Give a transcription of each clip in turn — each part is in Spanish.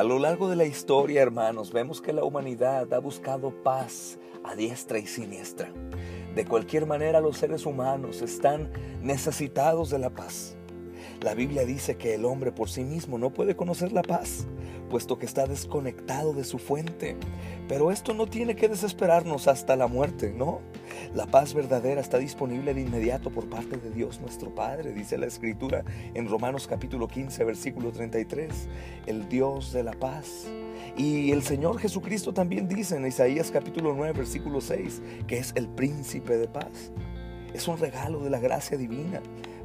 A lo largo de la historia, hermanos, vemos que la humanidad ha buscado paz a diestra y siniestra. De cualquier manera, los seres humanos están necesitados de la paz. La Biblia dice que el hombre por sí mismo no puede conocer la paz, puesto que está desconectado de su fuente. Pero esto no tiene que desesperarnos hasta la muerte, ¿no? La paz verdadera está disponible de inmediato por parte de Dios nuestro Padre, dice la Escritura en Romanos capítulo 15, versículo 33, el Dios de la paz. Y el Señor Jesucristo también dice en Isaías capítulo 9, versículo 6, que es el príncipe de paz. Es un regalo de la gracia divina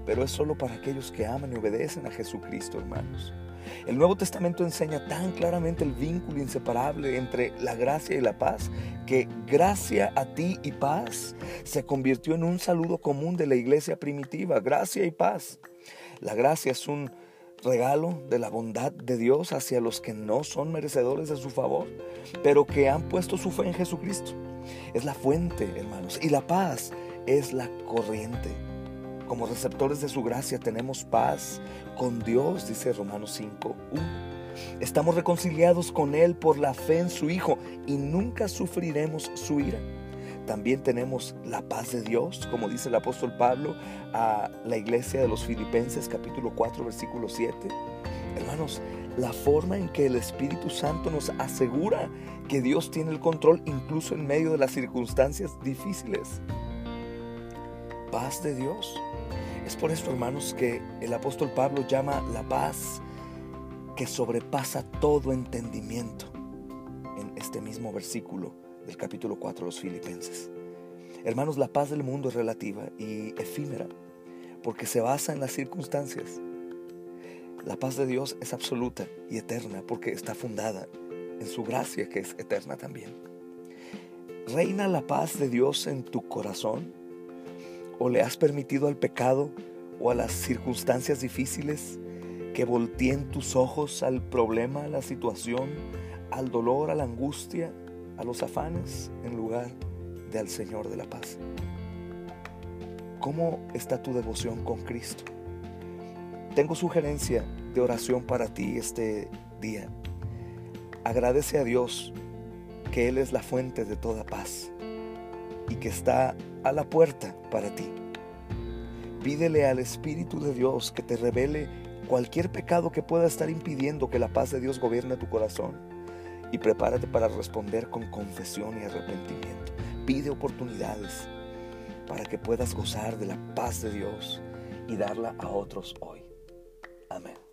pero es solo para aquellos que aman y obedecen a Jesucristo, hermanos. El Nuevo Testamento enseña tan claramente el vínculo inseparable entre la gracia y la paz que gracia a ti y paz se convirtió en un saludo común de la iglesia primitiva, gracia y paz. La gracia es un regalo de la bondad de Dios hacia los que no son merecedores de su favor, pero que han puesto su fe en Jesucristo. Es la fuente, hermanos, y la paz es la corriente. Como receptores de su gracia tenemos paz con Dios, dice Romanos 5. Estamos reconciliados con Él por la fe en su Hijo y nunca sufriremos su ira. También tenemos la paz de Dios, como dice el apóstol Pablo a la iglesia de los Filipenses capítulo 4 versículo 7. Hermanos, la forma en que el Espíritu Santo nos asegura que Dios tiene el control incluso en medio de las circunstancias difíciles. Paz de Dios. Es por esto, hermanos, que el apóstol Pablo llama la paz que sobrepasa todo entendimiento en este mismo versículo del capítulo 4 de los Filipenses. Hermanos, la paz del mundo es relativa y efímera porque se basa en las circunstancias. La paz de Dios es absoluta y eterna porque está fundada en su gracia que es eterna también. ¿Reina la paz de Dios en tu corazón? ¿O le has permitido al pecado o a las circunstancias difíciles que volteen tus ojos al problema, a la situación, al dolor, a la angustia, a los afanes, en lugar de al Señor de la paz? ¿Cómo está tu devoción con Cristo? Tengo sugerencia de oración para ti este día. Agradece a Dios que Él es la fuente de toda paz y que está a la puerta para ti. Pídele al Espíritu de Dios que te revele cualquier pecado que pueda estar impidiendo que la paz de Dios gobierne tu corazón. Y prepárate para responder con confesión y arrepentimiento. Pide oportunidades para que puedas gozar de la paz de Dios y darla a otros hoy. Amén.